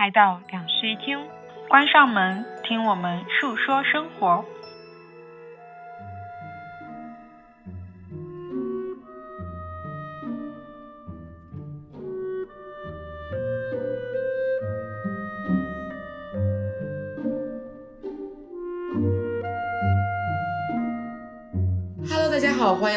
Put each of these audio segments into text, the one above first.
来到两室一厅，关上门，听我们诉说生活。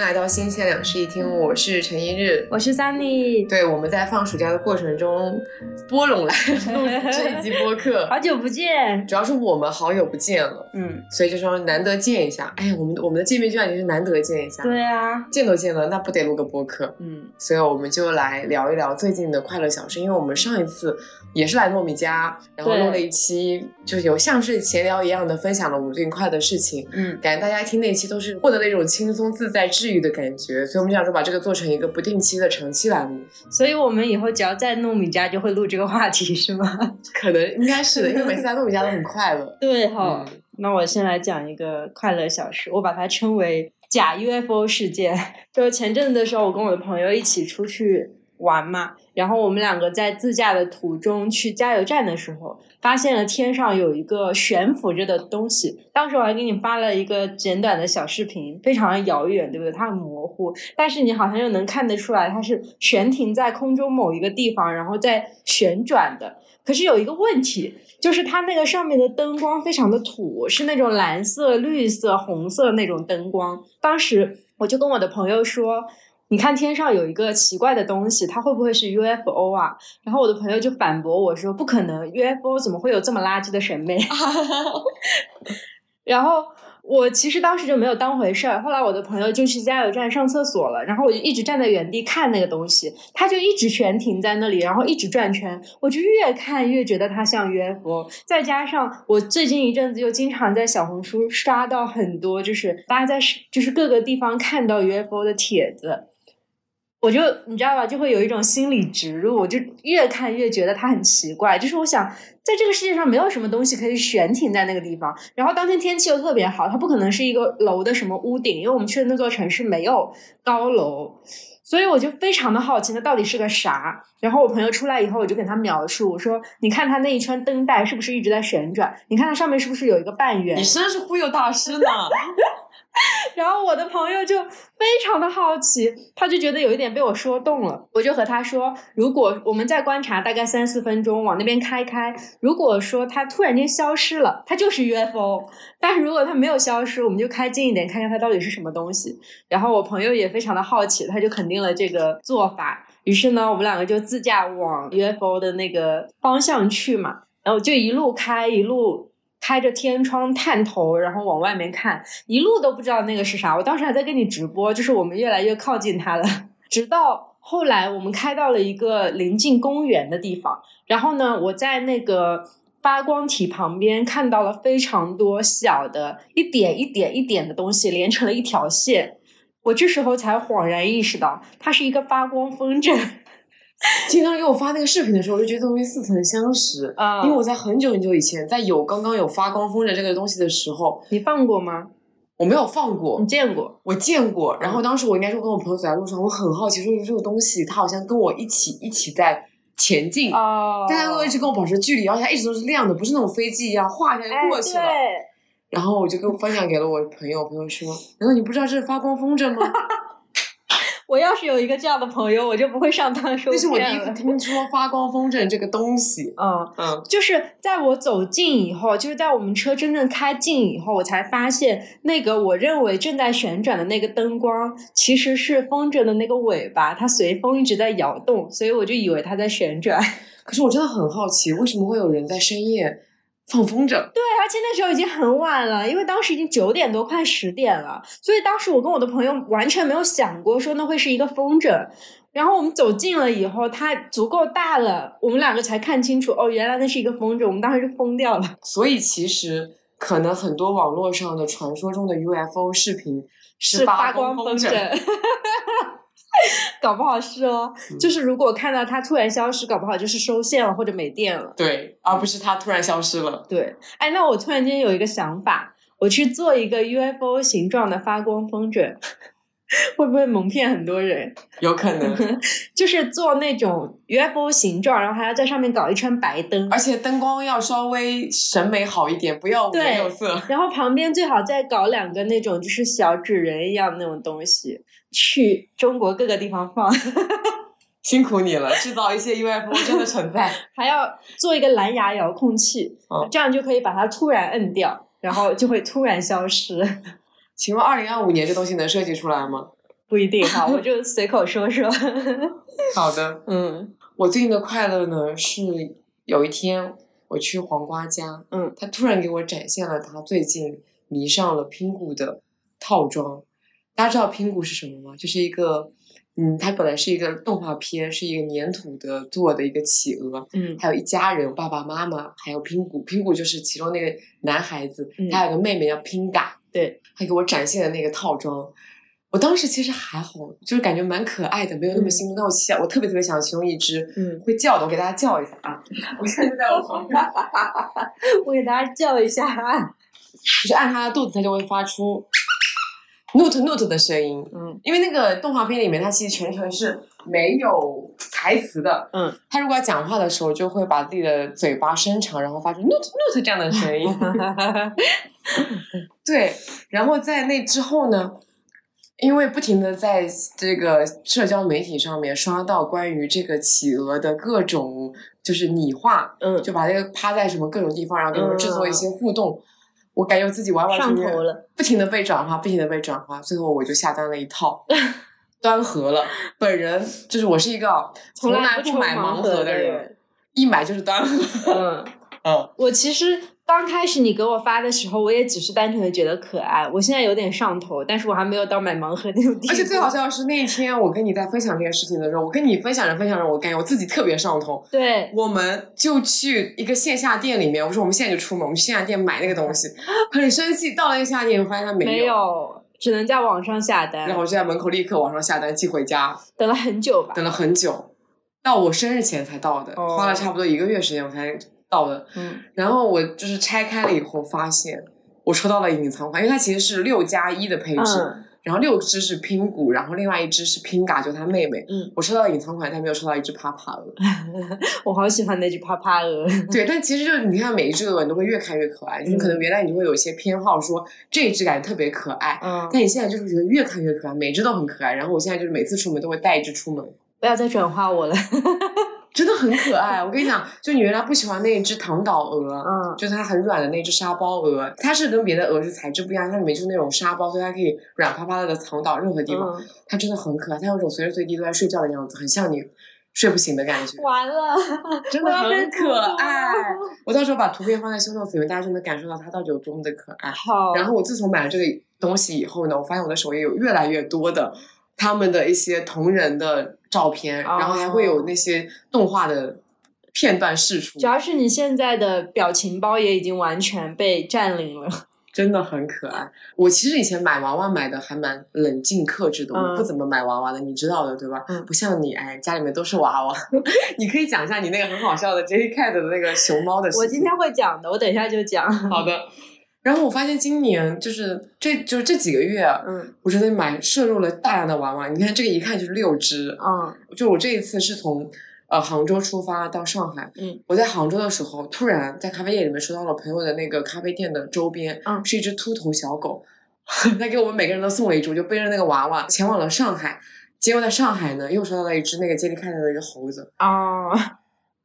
来到新鲜两室一厅，我是陈一日，我是 Sunny。对，我们在放暑假的过程中拨拢来 录这一集播客，好久不见，主要是我们好久不见了，嗯，所以就说难得见一下。哎呀，我们我们的见面居然也是难得见一下，对啊，见都见了，那不得录个播客，嗯，所以我们就来聊一聊最近的快乐小事，因为我们上一次。也是来糯米家，然后录了一期，就是有像是闲聊一样的分享了我们最近快乐的事情。嗯，感觉大家听那期都是获得了一种轻松自在、治愈的感觉，所以我们想说把这个做成一个不定期的长期栏目。所以我们以后只要在糯米家就会录这个话题，是吗？可能应该是的，因为每次在糯米家都很快乐。对哈，那我先来讲一个快乐小事，我把它称为假 UFO 事件。就是前阵子的时候，我跟我的朋友一起出去。玩嘛，然后我们两个在自驾的途中去加油站的时候，发现了天上有一个悬浮着的东西。当时我还给你发了一个简短的小视频，非常遥远，对不对？它很模糊，但是你好像又能看得出来，它是悬停在空中某一个地方，然后在旋转的。可是有一个问题，就是它那个上面的灯光非常的土，是那种蓝色、绿色、红色那种灯光。当时我就跟我的朋友说。你看天上有一个奇怪的东西，它会不会是 UFO 啊？然后我的朋友就反驳我说：“不可能，UFO 怎么会有这么垃圾的审美？” 然后我其实当时就没有当回事儿。后来我的朋友就去加油站上厕所了，然后我就一直站在原地看那个东西，它就一直悬停在那里，然后一直转圈。我就越看越觉得它像 UFO。再加上我最近一阵子又经常在小红书刷到很多，就是大家在就是各个地方看到 UFO 的帖子。我就你知道吧，就会有一种心理植入，我就越看越觉得它很奇怪。就是我想，在这个世界上没有什么东西可以悬停在那个地方。然后当天天气又特别好，它不可能是一个楼的什么屋顶，因为我们去的那座城市没有高楼，所以我就非常的好奇，那到底是个啥？然后我朋友出来以后，我就给他描述，我说：“你看它那一圈灯带是不是一直在旋转？你看它上面是不是有一个半圆？”你真是忽悠大师呢。然后我的朋友就非常的好奇，他就觉得有一点被我说动了。我就和他说，如果我们再观察大概三四分钟，往那边开开，如果说它突然间消失了，它就是 UFO；但是如果它没有消失，我们就开近一点，看看它到底是什么东西。然后我朋友也非常的好奇，他就肯定了这个做法。于是呢，我们两个就自驾往 UFO 的那个方向去嘛，然后就一路开一路。开着天窗探头，然后往外面看，一路都不知道那个是啥。我当时还在跟你直播，就是我们越来越靠近它了。直到后来，我们开到了一个临近公园的地方，然后呢，我在那个发光体旁边看到了非常多小的一点一点一点的东西连成了一条线。我这时候才恍然意识到，它是一个发光风筝。经常给我发那个视频的时候，我就觉得东西似曾相识啊！因为我在很久很久以前，在有刚刚有发光风筝这个东西的时候，你放过吗？我没有放过。你见过？我见过。然后当时我应该是跟我朋友走在路上，我很好奇，说这个东西它好像跟我一起一起在前进啊，大家都一直跟我保持距离，而且它一直都是亮的，不是那种飞机一样哗一下就过去了。然后我就跟分享给了我朋友，朋友说：“难道你不知道这是发光风筝吗？”我要是有一个这样的朋友，我就不会上当受骗那是我第一次听说发光风筝这个东西。嗯嗯，就是在我走近以后，就是在我们车真正开近以后，我才发现那个我认为正在旋转的那个灯光，其实是风筝的那个尾巴，它随风一直在摇动，所以我就以为它在旋转。可是我真的很好奇，为什么会有人在深夜？放风筝，对，而且那时候已经很晚了，因为当时已经九点多，快十点了，所以当时我跟我的朋友完全没有想过说那会是一个风筝。然后我们走近了以后，它足够大了，我们两个才看清楚，哦，原来那是一个风筝，我们当时就疯掉了。所以其实可能很多网络上的传说中的 UFO 视频是发光风筝。搞不好是哦，就是如果看到它突然消失，搞不好就是收线了或者没电了。对，而不是它突然消失了。对，哎，那我突然间有一个想法，我去做一个 UFO 形状的发光风筝，会不会蒙骗很多人？有可能，就是做那种 UFO 形状，然后还要在上面搞一圈白灯，而且灯光要稍微审美好一点，不要五颜六色。然后旁边最好再搞两个那种就是小纸人一样那种东西，去中国各个地方放。辛苦你了，制造一些 UFO 真的存在。还要做一个蓝牙遥控器，这样就可以把它突然摁掉，然后就会突然消失。请问二零二五年这东西能设计出来吗？不一定哈，我就随口说说。好的，嗯，我最近的快乐呢是有一天我去黄瓜家，嗯，他突然给我展现了他最近迷上了拼谷的套装。大家知道拼谷是什么吗？就是一个，嗯，它本来是一个动画片，是一个粘土的做的一个企鹅，嗯，还有一家人，爸爸妈妈，还有拼谷，拼谷就是其中那个男孩子，他有个妹妹叫拼嘎。对，他给我展现的那个套装，我当时其实还好，就是感觉蛮可爱的，没有那么心动。那我想，我特别特别想其中一只，嗯，会叫的，我给大家叫一下啊！我现在就在我旁 边，我给大家叫一下啊！就是按它的肚子，它就会发出 note note 的声音。嗯，因为那个动画片里面，它其实全程是没有台词的。嗯，它如果要讲话的时候，就会把自己的嘴巴伸长，然后发出 note note 这样的声音。对，然后在那之后呢，因为不停的在这个社交媒体上面刷到关于这个企鹅的各种就是拟画，嗯，就把这个趴在什么各种地方，然后给你们制作一些互动，我感觉自己完完全全不停的被转化，不停的被转化，最后我就下单了一套，端盒了。本人就是我是一个从来不买盲盒的人，一买就是端盒。嗯 嗯，我其实。刚开始你给我发的时候，我也只是单纯的觉得可爱。我现在有点上头，但是我还没有到买盲盒那种地步。而且最好笑的是，那一天我跟你在分享这件事情的时候，我跟你分享着分享着，我感觉我自己特别上头。对，我们就去一个线下店里面，我说我们现在就出门，我们去线下店买那个东西，很生气。到了那个线下店，我发现它没有，没有，只能在网上下单。然后我就在门口立刻网上下单寄回家，等了很久吧，等了很久，到我生日前才到的，花了差不多一个月时间我才。到的，嗯，然后我就是拆开了以后，发现我抽到了隐藏款，因为它其实是六加一的配置，然后六只是拼骨，然后另外一只是拼嘎，就他妹妹，嗯，我抽到隐藏款，但没有抽到一只趴趴鹅，我好喜欢那只趴趴鹅，对，但其实就是你看每一只鹅，你都会越看越可爱，就是可能原来你就会有一些偏好，说这一只感觉特别可爱，嗯，但你现在就是觉得越看越可爱，每只都很可爱，然后我现在就是每次出门都会带一只出门，不要再转化我了。真的很可爱，我跟你讲，就你原来不喜欢那一只唐岛鹅，嗯，就是它很软的那只沙包鹅，它是跟别的鹅是材质不一样，它里面就是那种沙包，所以它可以软趴趴的藏到任何地方。它真的很可爱，它有种随时随地都在睡觉的样子，很像你睡不醒的感觉。完了，真的很可爱。我到时候把图片放在修 notes 里面，大家就能感受到它到底有多么的可爱。好。然后我自从买了这个东西以后呢，我发现我的首页有越来越多的他们的一些同人的照片，然后还会有那些动画的。片段释出，主要是你现在的表情包也已经完全被占领了，真的很可爱。我其实以前买娃娃买的还蛮冷静克制的，我不怎么买娃娃的，你知道的对吧？嗯，不像你，哎，家里面都是娃娃。你可以讲一下你那个很好笑的 Jellycat 的那个熊猫的事情。我今天会讲的，我等一下就讲。好的。然后我发现今年就是这就是这几个月，嗯，我真的买摄入了大量的娃娃。你看这个一看就是六只，嗯，就我这一次是从。呃，杭州出发到上海。嗯，我在杭州的时候，突然在咖啡店里面收到了朋友的那个咖啡店的周边，嗯，是一只秃头小狗，他给我们每个人都送了一只，就背着那个娃娃前往了上海。结果在上海呢，又收到了一只那个接力看的一个猴子。哦，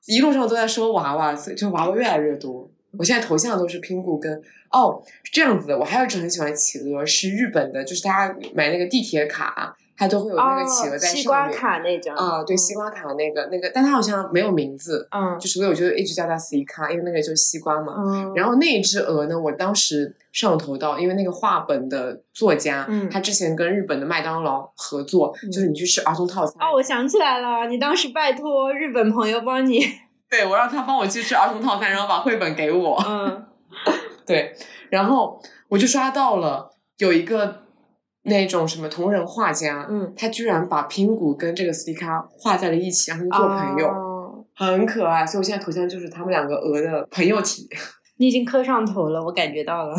一路上都在收娃娃，所以就娃娃越来越多。我现在头像都是拼布跟哦，是这样子的。我还有一只很喜欢企鹅，是日本的，就是大家买那个地铁卡。它都会有那个企鹅在上面，西瓜卡那张啊，对，西瓜卡那个那个，但它好像没有名字，嗯，就所以我就一直叫它 C 卡，因为那个就是西瓜嘛。嗯，然后那一只鹅呢，我当时上头到，因为那个画本的作家，嗯，他之前跟日本的麦当劳合作，就是你去吃儿童套餐。哦，我想起来了，你当时拜托日本朋友帮你，对我让他帮我去吃儿童套餐，然后把绘本给我。嗯，对，然后我就刷到了有一个。那种什么同人画家，嗯，他居然把拼谷跟这个斯蒂卡画在了一起，让他们做朋友，哦很可爱。所以我现在头像就是他们两个鹅的朋友体。你已经磕上头了，我感觉到了。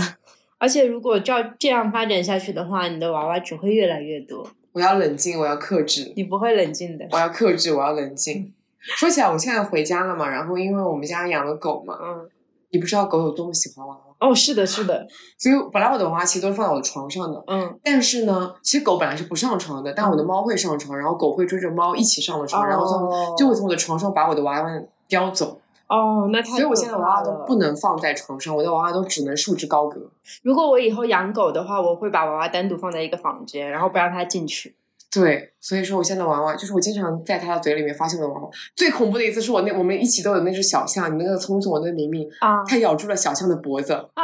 而且如果照这样发展下去的话，你的娃娃只会越来越多。我要冷静，我要克制。你不会冷静的。我要克制，我要冷静。说起来，我现在回家了嘛，然后因为我们家养了狗嘛，嗯，你不知道狗有多么喜欢娃娃。哦，是的，是的。所以本来我的娃娃其实都是放在我的床上的，嗯。但是呢，其实狗本来是不上床的，但我的猫会上床，然后狗会追着猫一起上了床，然后从就会从我的床上把我的娃娃叼走。哦，那所以我现在娃娃都不能放在床上，我的娃娃都只能束之高阁。如果我以后养狗的话，我会把娃娃单独放在一个房间，然后不让它进去。对，所以说我现在娃娃就是我经常在他的嘴里面发现的娃娃。最恐怖的一次是我那我们一起都有那只小象，你那个聪聪，我那个明明啊，它咬住了小象的脖子啊，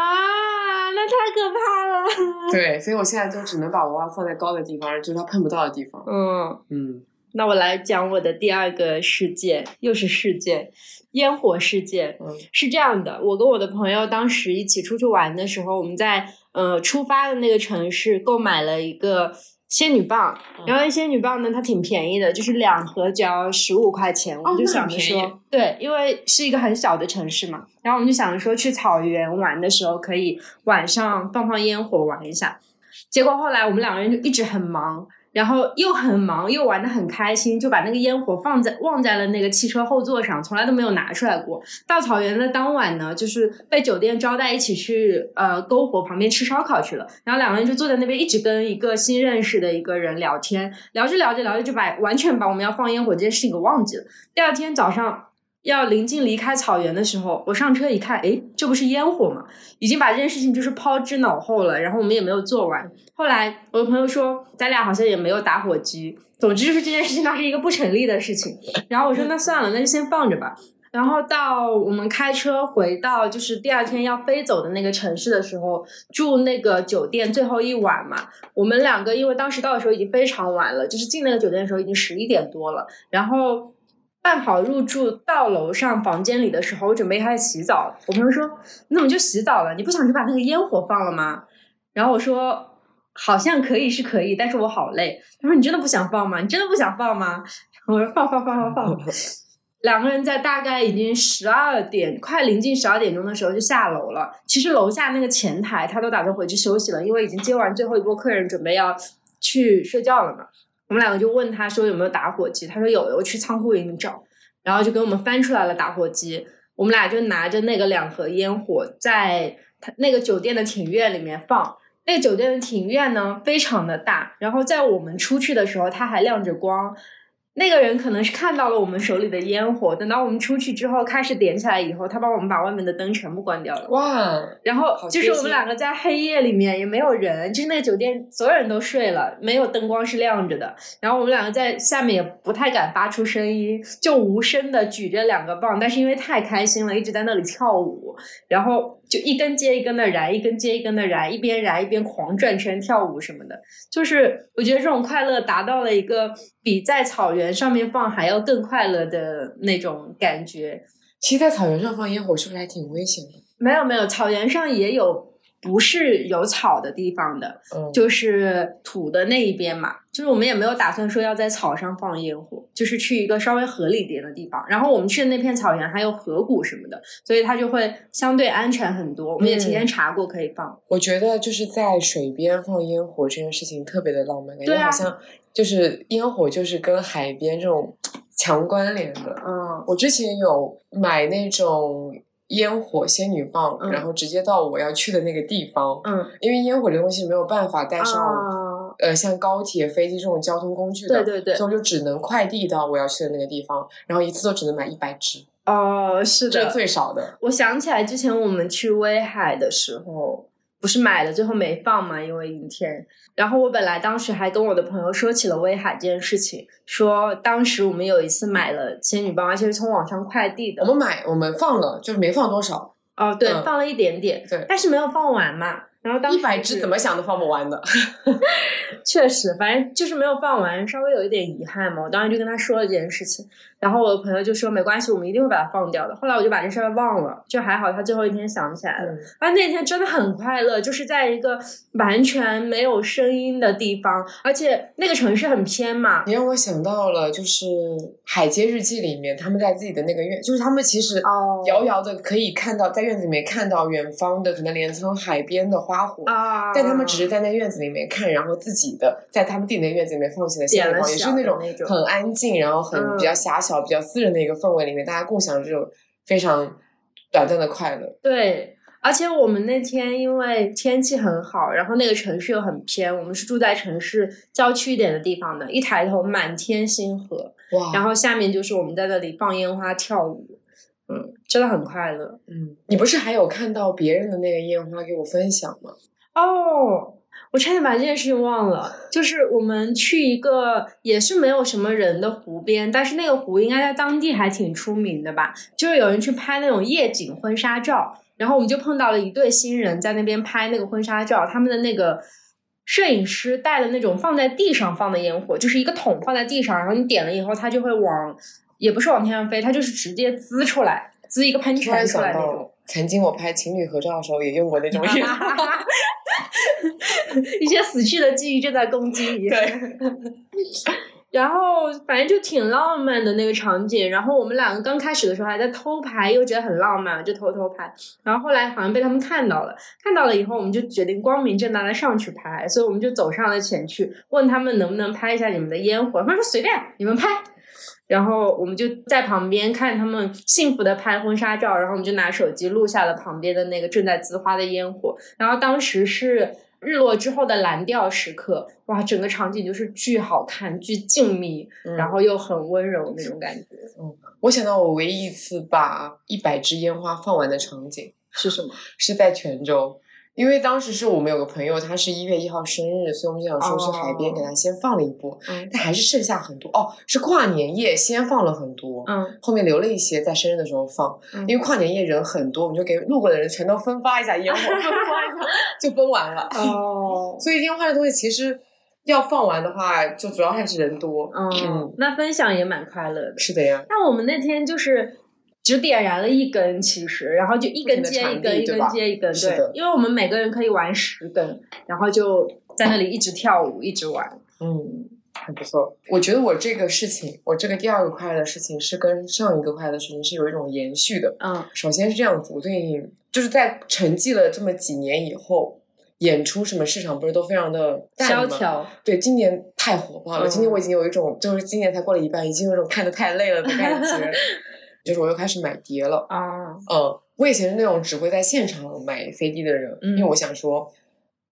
那太可怕了。对，所以我现在就只能把娃娃放在高的地方，就是它碰不到的地方。嗯嗯。那我来讲我的第二个事件，又是事件，烟火事件。嗯，是这样的，我跟我的朋友当时一起出去玩的时候，我们在呃出发的那个城市购买了一个仙女棒，然后仙女棒呢，它挺便宜的，就是两盒只要十五块钱。我们就想着说，对，因为是一个很小的城市嘛，然后我们就想着说去草原玩的时候可以晚上放放烟火玩一下。结果后来我们两个人就一直很忙。然后又很忙，又玩的很开心，就把那个烟火放在忘在了那个汽车后座上，从来都没有拿出来过。到草原的当晚呢，就是被酒店招待，一起去呃篝火旁边吃烧烤去了。然后两个人就坐在那边，一直跟一个新认识的一个人聊天，聊着聊着聊着就把完全把我们要放烟火这件事情给忘记了。第二天早上。要临近离开草原的时候，我上车一看，哎，这不是烟火吗？已经把这件事情就是抛之脑后了。然后我们也没有做完。后来我的朋友说，咱俩好像也没有打火机。总之就是这件事情它是一个不成立的事情。然后我说那算了，那就先放着吧。然后到我们开车回到就是第二天要飞走的那个城市的时候，住那个酒店最后一晚嘛。我们两个因为当时到的时候已经非常晚了，就是进那个酒店的时候已经十一点多了。然后。办好入住，到楼上房间里的时候，我准备开始洗澡。我朋友说：“你怎么就洗澡了？你不想去把那个烟火放了吗？”然后我说：“好像可以是可以，但是我好累。”他说：“你真的不想放吗？你真的不想放吗？”我说：“放放放放放。”两个人在大概已经十二点，快临近十二点钟的时候就下楼了。其实楼下那个前台他都打算回去休息了，因为已经接完最后一波客人，准备要去睡觉了嘛。我们两个就问他说有没有打火机，他说有，我去仓库里面找，然后就给我们翻出来了打火机。我们俩就拿着那个两盒烟火，在他那个酒店的庭院里面放。那个酒店的庭院呢，非常的大，然后在我们出去的时候，它还亮着光。那个人可能是看到了我们手里的烟火，等到我们出去之后开始点起来以后，他帮我们把外面的灯全部关掉了。哇！然后就是我们两个在黑夜里面也没有人，就是那个酒店所有人都睡了，没有灯光是亮着的。然后我们两个在下面也不太敢发出声音，就无声的举着两个棒，但是因为太开心了，一直在那里跳舞，然后就一根接一根的燃，一根接一根的燃，一边燃一边狂转圈跳舞什么的。就是我觉得这种快乐达到了一个比在草原。上面放还要更快乐的那种感觉。其实，在草原上放烟火是不是还挺危险的？没有没有，草原上也有不是有草的地方的，就是土的那一边嘛。就是我们也没有打算说要在草上放烟火，就是去一个稍微合理点的地方。然后我们去的那片草原还有河谷什么的，所以它就会相对安全很多。我们也提前查过可以放。我觉得就是在水边放烟火这件事情特别的浪漫，感觉好像。就是烟火，就是跟海边这种强关联的。嗯，我之前有买那种烟火仙女棒，然后直接到我要去的那个地方。嗯，因为烟火这东西没有办法带上，呃，像高铁、飞机这种交通工具的，对对对，所以我就只能快递到我要去的那个地方，然后一次都只能买一百支。哦，是的，这是最少的。我想起来之前我们去威海的时候。不是买了，最后没放嘛，因为阴天。然后我本来当时还跟我的朋友说起了威海这件事情，说当时我们有一次买了仙女棒，而且是从网上快递的。我们买，我们放了，就是没放多少。哦，对，放了一点点，对，但是没有放完嘛。然后当一百只怎么想都放不完的。确实，反正就是没有放完，稍微有一点遗憾嘛。我当时就跟他说了这件事情。然后我的朋友就说没关系，我们一定会把它放掉的。后来我就把这事儿忘了，就还好他最后一天想起来了。啊，那天真的很快乐，就是在一个完全没有声音的地方，而且那个城市很偏嘛。你让我想到了，就是《海街日记》里面，他们在自己的那个院，就是他们其实遥遥的可以看到，在院子里面看到远方的可能连成海边的花火啊，但他们只是在那院子里面看，然后自己的在他们自己的院子里面放起了鲜花，也是那种很安静，然后很比较狭小、比较私人的一个氛围里面，大家共享这种非常短暂的快乐。对，而且我们那天因为天气很好，然后那个城市又很偏，我们是住在城市郊区一点的地方的，一抬头满天星河，哇！然后下面就是我们在那里放烟花跳舞，嗯，真的很快乐。嗯，你不是还有看到别人的那个烟花给我分享吗？哦。我差点把这件事情忘了，就是我们去一个也是没有什么人的湖边，但是那个湖应该在当地还挺出名的吧？就是有人去拍那种夜景婚纱照，然后我们就碰到了一对新人在那边拍那个婚纱照，他们的那个摄影师带的那种放在地上放的烟火，就是一个桶放在地上，然后你点了以后，它就会往，也不是往天上飞，它就是直接滋出来，滋一个喷泉出来那种。曾经我拍情侣合照的时候也用过那种烟花。一些死去的记忆正在攻击你。对，然后反正就挺浪漫的那个场景。然后我们两个刚开始的时候还在偷拍，又觉得很浪漫，就偷偷拍。然后后来好像被他们看到了，看到了以后，我们就决定光明正大的上去拍。所以我们就走上了前去，问他们能不能拍一下你们的烟火。他们说随便，你们拍。然后我们就在旁边看他们幸福的拍婚纱照，然后我们就拿手机录下了旁边的那个正在滋花的烟火。然后当时是日落之后的蓝调时刻，哇，整个场景就是巨好看、巨静谧，然后又很温柔那种感觉。嗯，我想到我唯一一次把一百支烟花放完的场景是什么？是在泉州。因为当时是我们有个朋友，他是一月一号生日，所以我们就想说去海边给他先放了一波，但还是剩下很多哦。是跨年夜先放了很多，嗯，后面留了一些在生日的时候放。因为跨年夜人很多，我们就给路过的人全都分发一下烟火，分发一下就分完了。哦，所以烟花的东西其实要放完的话，就主要还是人多。嗯，那分享也蛮快乐的。是的呀。那我们那天就是。只点燃了一根，其实，然后就一根接一根，一根接一根，对，因为我们每个人可以玩十根，然后就在那里一直跳舞，一直玩，嗯，很不错。我觉得我这个事情，我这个第二个快乐的事情是跟上一个快乐的事情是有一种延续的。嗯，首先是这样子，我最近就是在沉寂了这么几年以后，演出什么市场不是都非常的萧条？对，今年太火爆了。今年我已经有一种，就是今年才过了一半，已经有一种看的太累了的感觉。就是我又开始买碟了啊，嗯，我以前是那种只会在现场买 CD 的人，因为我想说，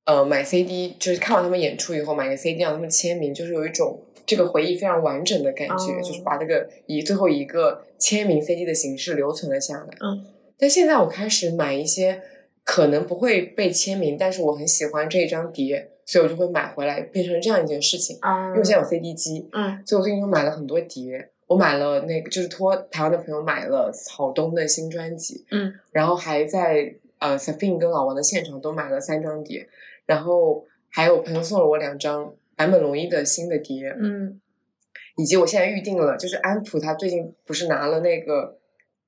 呃，买 CD 就是看完他们演出以后买个 CD 让他们签名，就是有一种这个回忆非常完整的感觉，就是把这个以最后一个签名 CD 的形式留存了下来。嗯，但现在我开始买一些可能不会被签名，但是我很喜欢这一张碟，所以我就会买回来变成这样一件事情。啊，因为现在有 CD 机，嗯，所以我最近又买了很多碟。我买了那个，就是托台湾的朋友买了草东的新专辑，嗯，然后还在呃 s a f i n 跟老王的现场都买了三张碟，然后还有朋友送了我两张坂本龙一的新的碟，嗯，以及我现在预定了，就是安普他最近不是拿了那个。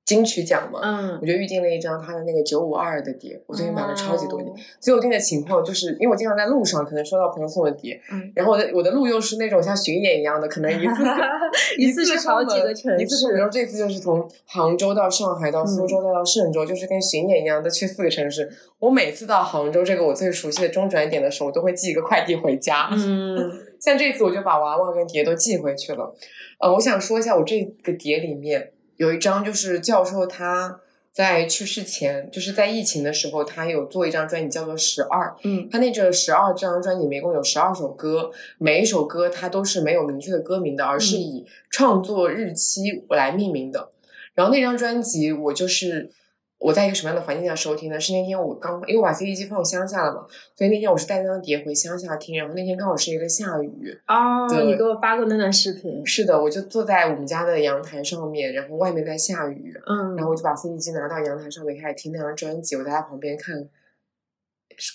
金曲奖嘛，嗯，我就预定了一张他的那个九五二的碟，我最近买了超级多碟，所以我订的情况就是，因为我经常在路上可能收到朋友送的碟，嗯，然后我的我的路又是那种像巡演一样的，可能一次 一次是好几个城市，一次比如这次就是从杭州到上海到苏州再到嵊州，就是跟巡演一样的去四个城市。我每次到杭州这个我最熟悉的中转点的时候，我都会寄一个快递回家，嗯，像这次我就把娃娃跟碟都寄回去了。呃，我想说一下我这个碟里面。有一张就是教授他在去世前，就是在疫情的时候，他有做一张专辑叫做《十二》。嗯，他那这十二这张专辑里面一共有十二首歌，每一首歌它都是没有明确的歌名的，而是以创作日期来命名的。然后那张专辑我就是。我在一个什么样的环境下收听呢？是那天我刚因为我把 CD 机放我乡下了嘛，所以那天我是带那张碟回乡下听。然后那天刚好是一个下雨哦，你给我发过那段视频。是的，我就坐在我们家的阳台上面，然后外面在下雨，嗯，然后我就把 CD 机拿到阳台上面开始听那张专辑。我在他旁边看，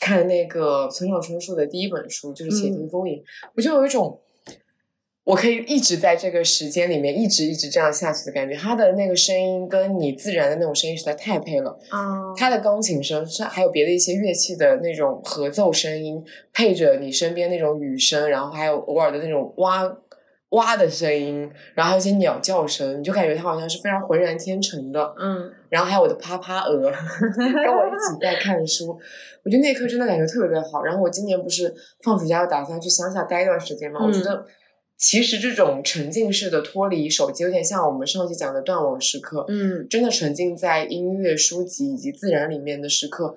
看那个村上春树的第一本书，就是《且听风吟》，我就有一种我可以一直在这个时间里面一直一直这样下去的感觉。他的那个声音跟你自然的那种声音实在太配了。啊，他的钢琴声是还有别的一些乐器的那种合奏声音，配着你身边那种雨声，然后还有偶尔的那种蛙蛙的声音，然后还有一些鸟叫声，你就感觉它好像是非常浑然天成的。嗯，然后还有我的趴趴鹅 跟我一起在看书，我觉得那一刻真的感觉特别特别好。然后我今年不是放暑假要打算去乡下待一段时间嘛，我觉嗯得其实这种沉浸式的脱离手机，有点像我们上期讲的断网时刻。嗯，真的沉浸在音乐、书籍以及自然里面的时刻，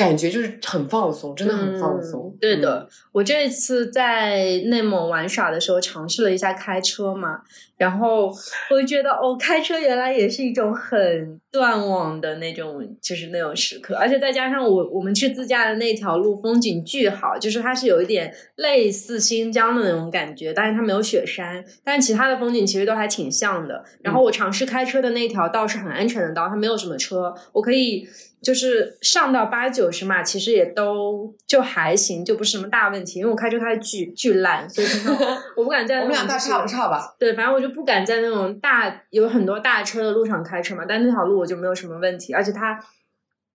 感觉就是很放松，真的很放松。嗯对的，我这一次在内蒙玩耍的时候，尝试了一下开车嘛，然后我就觉得哦，开车原来也是一种很断网的那种，就是那种时刻，而且再加上我我们去自驾的那条路风景巨好，就是它是有一点类似新疆的那种感觉，但是它没有雪山，但其他的风景其实都还挺像的。然后我尝试开车的那条道是很安全的道，它没有什么车，我可以。就是上到八九十码，其实也都就还行，就不是什么大问题。因为我开车开的巨巨烂，所以说 我不敢在那我们俩大差不差吧？对，反正我就不敢在那种大有很多大车的路上开车嘛。但那条路我就没有什么问题，而且它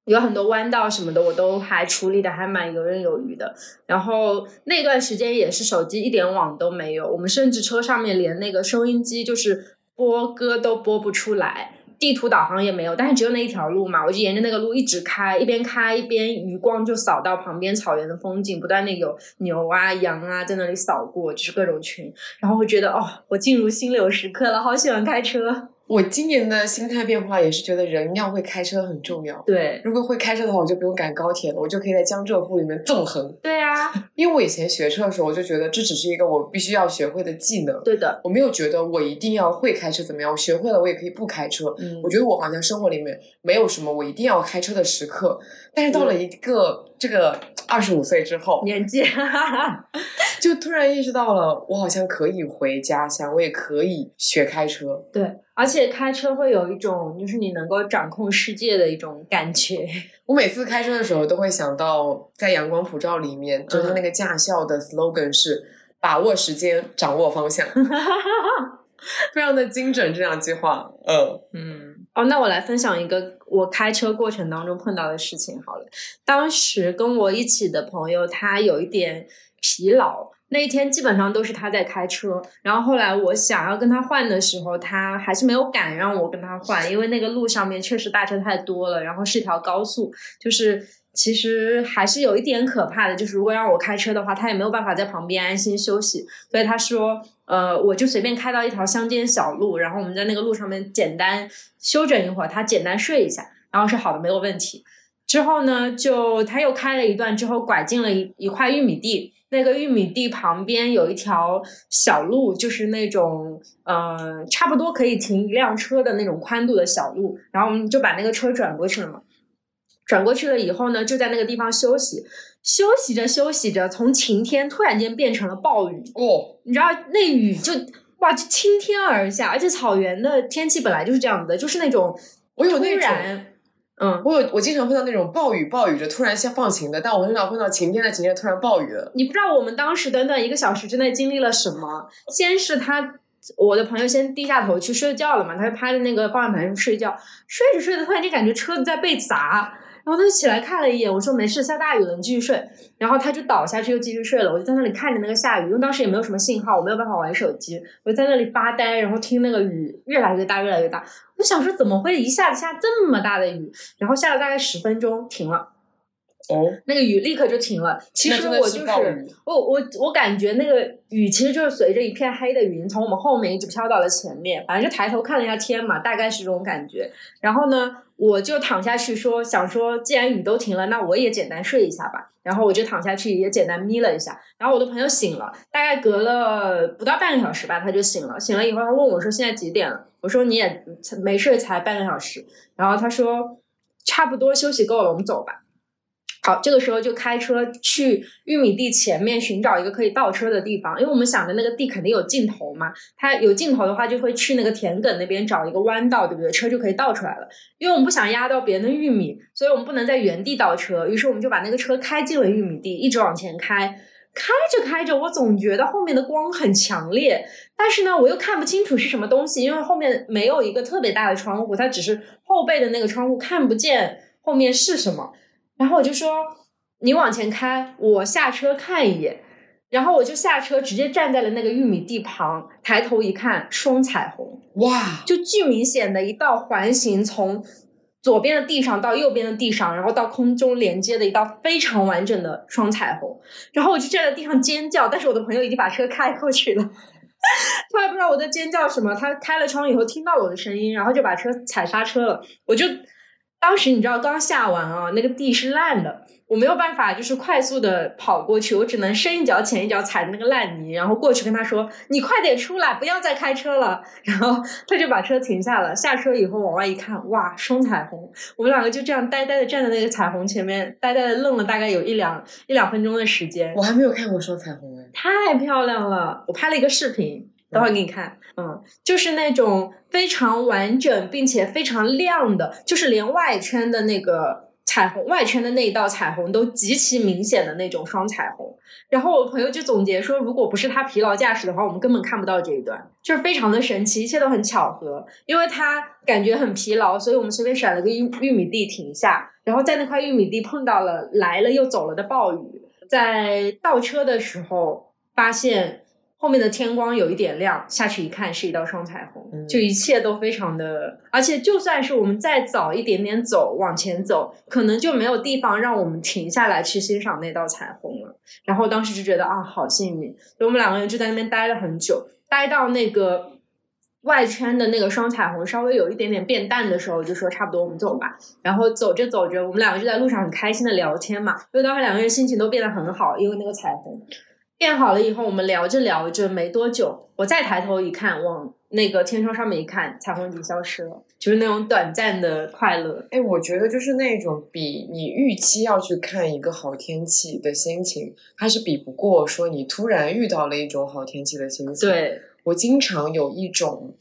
有很多弯道什么的，我都还处理的还蛮游刃有余的。然后那段时间也是手机一点网都没有，我们甚至车上面连那个收音机就是播歌都播不出来。地图导航也没有，但是只有那一条路嘛，我就沿着那个路一直开，一边开一边余光就扫到旁边草原的风景，不断的有牛啊、羊啊在那里扫过，就是各种群，然后会觉得哦，我进入心流时刻了，好喜欢开车。我今年的心态变化也是觉得人要会开车很重要。对如果会开车的话，我就不用赶高铁了，我就可以在江浙沪里面纵横。对啊，因为我以前学车的时候，我就觉得这只是一个我必须要学会的技能，对的，我没有觉得我一定要会开车怎么样，我学会了我也可以不开车。嗯我觉得我好像生活里面没有什么我一定要开车的时刻，但是到了一个这个二十五岁之后，年纪，就突然意识到了，我好像可以回家乡，我也可以学开车。对，而且开车会有一种就是你能够掌控世界的一种感觉。我每次开车的时候，都会想到在《阳光普照》里面，就是那个驾校的 slogan 是“把握时间，掌握方向 ”，非常的精准这两句话。嗯嗯，哦，那我来分享一个我开车过程当中碰到的事情好了。当时跟我一起的朋友，他有一点疲劳，那一天基本上都是他在开车。然后后来我想要跟他换的时候，他还是没有敢让我跟他换，因为那个路上面确实大车太多了，然后是一条高速，就是。其实还是有一点可怕的，就是如果让我开车的话，他也没有办法在旁边安心休息。所以他说，呃，我就随便开到一条乡间小路，然后我们在那个路上面简单休整一会儿，他简单睡一下，然后是好的，没有问题。之后呢，就他又开了一段之后，拐进了一一块玉米地，那个玉米地旁边有一条小路，就是那种呃，差不多可以停一辆车的那种宽度的小路，然后我们就把那个车转过去了嘛。转过去了以后呢，就在那个地方休息，休息着休息着，从晴天突然间变成了暴雨。哦，你知道那雨就哇就倾天而下，而且草原的天气本来就是这样子的，就是那种我有那种，嗯，我有我经常碰到那种暴雨暴雨着突然下放晴的，但我很少碰到晴天的晴天突然暴雨的。你不知道我们当时短短一个小时之内经历了什么。先是他，我的朋友先低下头去睡觉了嘛，他就趴在那个方向盘上睡觉，睡着睡着突然间感觉车子在被砸。然后他就起来看了一眼，我说没事，下大雨了，你继续睡。然后他就倒下去又继续睡了。我就在那里看着那个下雨，因为当时也没有什么信号，我没有办法玩手机，我就在那里发呆，然后听那个雨越来越大，越来越大。我想说怎么会一下子下这么大的雨？然后下了大概十分钟，停了。哦，那个雨立刻就停了。其实我就是我我我感觉那个雨其实就是随着一片黑的云从我们后面一直飘到了前面，反正就抬头看了一下天嘛，大概是这种感觉。然后呢，我就躺下去说，想说既然雨都停了，那我也简单睡一下吧。然后我就躺下去也简单眯了一下。然后我的朋友醒了，大概隔了不到半个小时吧，他就醒了。醒了以后，他问我说现在几点了？我说你也没睡才半个小时。然后他说差不多休息够了，我们走吧。好，这个时候就开车去玉米地前面寻找一个可以倒车的地方，因为我们想着那个地肯定有尽头嘛，它有尽头的话就会去那个田埂那边找一个弯道，对不对？车就可以倒出来了。因为我们不想压到别人的玉米，所以我们不能在原地倒车，于是我们就把那个车开进了玉米地，一直往前开。开着开着，我总觉得后面的光很强烈，但是呢，我又看不清楚是什么东西，因为后面没有一个特别大的窗户，它只是后背的那个窗户，看不见后面是什么。然后我就说：“你往前开，我下车看一眼。”然后我就下车，直接站在了那个玉米地旁，抬头一看，双彩虹，哇，就巨明显的一道环形从。左边的地上到右边的地上，然后到空中连接的一道非常完整的双彩虹，然后我就站在地上尖叫，但是我的朋友已经把车开过去了，他也不知道我在尖叫什么，他开了窗以后听到了我的声音，然后就把车踩刹车了，我就。当时你知道刚下完啊，那个地是烂的，我没有办法就是快速的跑过去，我只能深一脚浅一脚踩那个烂泥，然后过去跟他说：“你快点出来，不要再开车了。”然后他就把车停下了。下车以后往外一看，哇，双彩虹！我们两个就这样呆呆的站在那个彩虹前面，呆呆的愣了大概有一两一两分钟的时间。我还没有看过双彩虹哎，太漂亮了！我拍了一个视频。等会儿给你看，嗯，就是那种非常完整并且非常亮的，就是连外圈的那个彩虹，外圈的那一道彩虹都极其明显的那种双彩虹。然后我朋友就总结说，如果不是他疲劳驾驶的话，我们根本看不到这一段，就是非常的神奇，一切都很巧合。因为他感觉很疲劳，所以我们随便选了个玉玉米地停下，然后在那块玉米地碰到了来了又走了的暴雨，在倒车的时候发现。后面的天光有一点亮，下去一看是一道双彩虹，就一切都非常的，而且就算是我们再早一点点走往前走，可能就没有地方让我们停下来去欣赏那道彩虹了。然后当时就觉得啊，好幸运，所以我们两个人就在那边待了很久，待到那个外圈的那个双彩虹稍微有一点点变淡的时候，就说差不多我们走吧。然后走着走着，我们两个就在路上很开心的聊天嘛，因为当时两个人心情都变得很好，因为那个彩虹。变好了以后，我们聊着聊着没多久，我再抬头一看，往那个天窗上面一看，彩虹已经消失了，就是那种短暂的快乐。哎，我觉得就是那种比你预期要去看一个好天气的心情，它是比不过说你突然遇到了一种好天气的心情。对我经常有一种，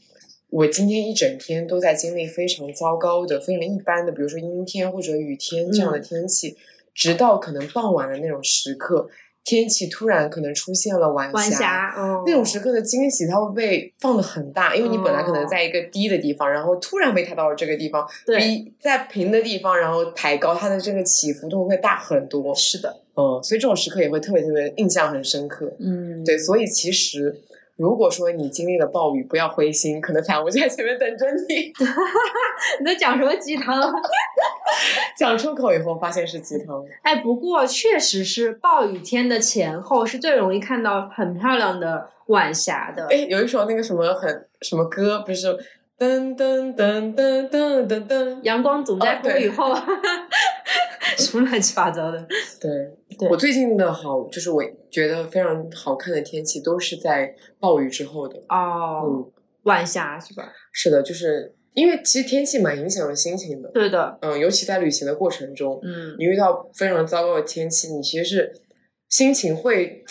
我今天一整天都在经历非常糟糕的、非常一般的，比如说阴天或者雨天这样的天气，直到可能傍晚的那种时刻。天气突然可能出现了晚霞，那种时刻的惊喜，它会被放的很大，因为你本来可能在一个低的地方，然后突然被抬到了这个地方，比在平的地方然后抬高，它的这个起伏度会大很多。是的，嗯，所以这种时刻也会特别特别印象很深刻。嗯，对，所以其实。如果说你经历了暴雨，不要灰心，可能彩虹就在前面等着你。你在讲什么鸡汤？讲出口以后发现是鸡汤。哎，不过确实是暴雨天的前后是最容易看到很漂亮的晚霞的。哎，有一首那个什么很什么歌，不是噔噔噔噔噔噔噔，阳光总在风雨后。什么乱七八糟的？对，我最近的好就是我觉得非常好看的天气都是在暴雨之后的哦，嗯，晚霞是吧？是的，就是因为其实天气蛮影响的心情的。对的，嗯，尤其在旅行的过程中，嗯，你遇到非常糟糕的天气，你其实是心情会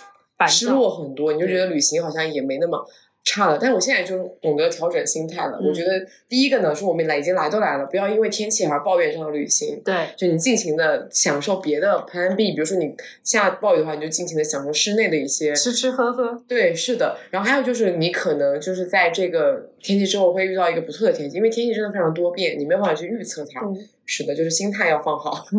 失落很多，你就觉得旅行好像也没那么。差了，但是我现在就懂得调整心态了。我觉得第一个呢，是我们来已经来都来了，不要因为天气而抱怨这趟旅行。对，就你尽情的享受别的 Plan B，比如说你下暴雨的话，你就尽情的享受室内的一些吃吃喝喝。对，是的。然后还有就是你可能就是在这个天气之后会遇到一个不错的天气，因为天气真的非常多变，你没有办法去预测它。是的，就是心态要放好。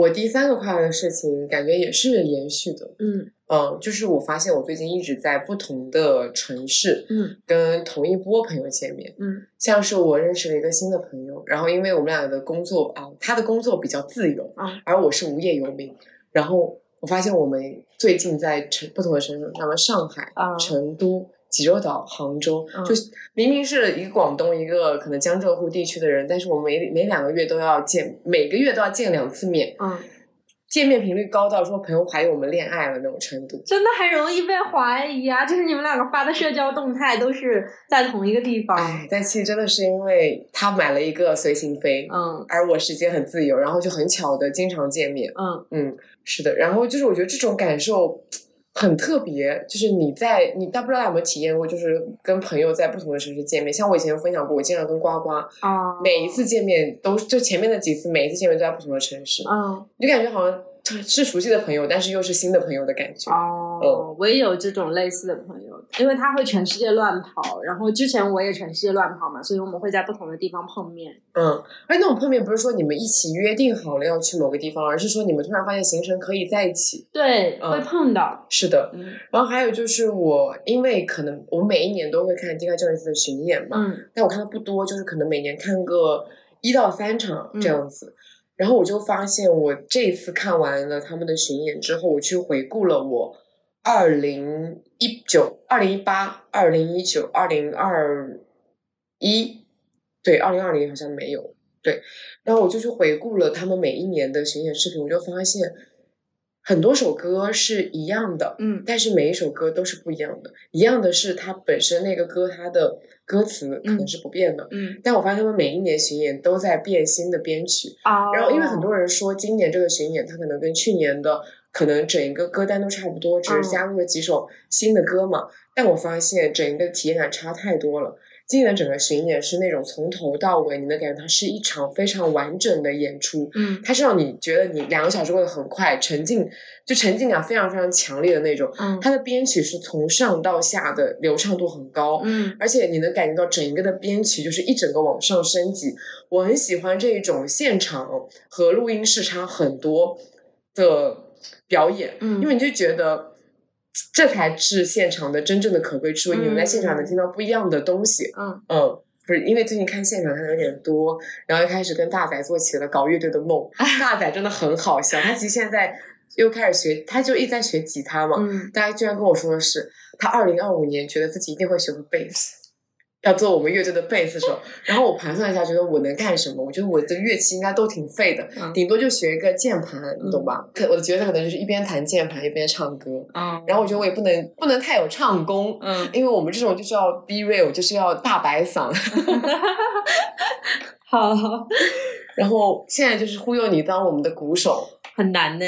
我第三个快乐的事情，感觉也是延续的。嗯。嗯，就是我发现我最近一直在不同的城市，嗯，跟同一波朋友见面，嗯，像是我认识了一个新的朋友，然后因为我们俩的工作啊，他的工作比较自由，啊，而我是无业游民，然后我发现我们最近在城不同的城市，那么上海、成都、济州岛、杭州，就明明是一个广东一个可能江浙沪地区的人，但是我们每每两个月都要见，每个月都要见两次面，嗯。见面频率高到说朋友怀疑我们恋爱了那种程度，真的很容易被怀疑啊！就是你们两个发的社交动态都是在同一个地方。哎，但其实真的是因为他买了一个随行飞，嗯，而我时间很自由，然后就很巧的经常见面，嗯嗯，是的。然后就是我觉得这种感受。很特别，就是你在你，但不知道有没有体验过，就是跟朋友在不同的城市见面。像我以前分享过，我经常跟呱呱啊，每一次见面都就前面的几次，每一次见面都在不同的城市，嗯，就感觉好像是熟悉的朋友，但是又是新的朋友的感觉。哦，我也有这种类似的朋友，因为他会全世界乱跑，然后之前我也全世界乱跑嘛，所以我们会在不同的地方碰面。嗯，哎那种碰面不是说你们一起约定好了要去某个地方，而是说你们突然发现行程可以在一起。对，会碰到。是的，然后还有就是我，因为可能我每一年都会看《迪卡·教育斯》的巡演嘛，嗯，但我看的不多，就是可能每年看个一到三场这样子。然后我就发现，我这次看完了他们的巡演之后，我去回顾了我二零一九、二零一八、二零一九、二零二一，对，二零二零好像没有对。然后我就去回顾了他们每一年的巡演视频，我就发现。很多首歌是一样的，嗯，但是每一首歌都是不一样的。一样的是它本身那个歌，它的歌词可能是不变的，嗯。但我发现他们每一年巡演都在变新的编曲啊。然后因为很多人说今年这个巡演，它可能跟去年的可能整一个歌单都差不多，只是加入了几首新的歌嘛。但我发现整一个体验感差太多了。今年整个巡演是那种从头到尾，你能感觉它是一场非常完整的演出。嗯，它是让你觉得你两个小时过得很快，沉浸就沉浸感非常非常强烈的那种。嗯，它的编曲是从上到下的流畅度很高。嗯，而且你能感觉到整一个的编曲就是一整个往上升级。我很喜欢这一种现场和录音室差很多的表演。嗯，因为你就觉得。这才是现场的真正的可贵之处，你们在现场能听到不一样的东西。嗯嗯，不是因为最近看现场看的有点多，然后又开始跟大仔做起了搞乐队的梦。大仔真的很好笑，他其实现在又开始学，他就一直在学吉他嘛。嗯，大家居然跟我说的是，他二零二五年觉得自己一定会学会贝斯。要做我们乐队的贝斯手，然后我盘算一下，觉得我能干什么？我觉得我的乐器应该都挺废的，顶多就学一个键盘，你懂吧？可我的觉得可能就是一边弹键盘一边唱歌。嗯，然后我觉得我也不能不能太有唱功，嗯，因为我们这种就是要 be real，就是要大白嗓。好，然后现在就是忽悠你当我们的鼓手，很难呢。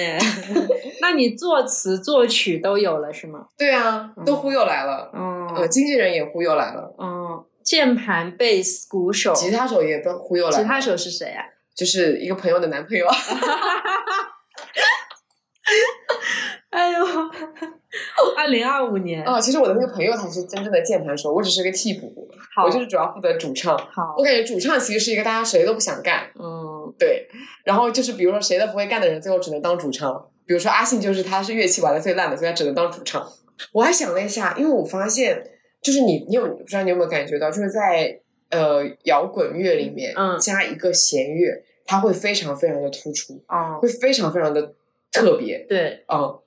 那你作词作曲都有了是吗？对啊，都忽悠来了。嗯。呃，经纪人也忽悠来了。嗯，键盘、贝斯、鼓手、吉他手也都忽悠来了。吉他手是谁啊？就是一个朋友的男朋友。哎呦，二零二五年啊！其实我的那个朋友才是真正的键盘手，我只是个替补。我就是主要负责主唱。好，我感觉主唱其实是一个大家谁都不想干。嗯，对。然后就是比如说谁都不会干的人，最后只能当主唱。比如说阿信，就是他是乐器玩的最烂的，所以他只能当主唱。我还想了一下，因为我发现，就是你，你有不知道你有没有感觉到，就是在呃摇滚乐里面，嗯，加一个弦乐，它会非常非常的突出，啊，会非常非常的特别，对，嗯，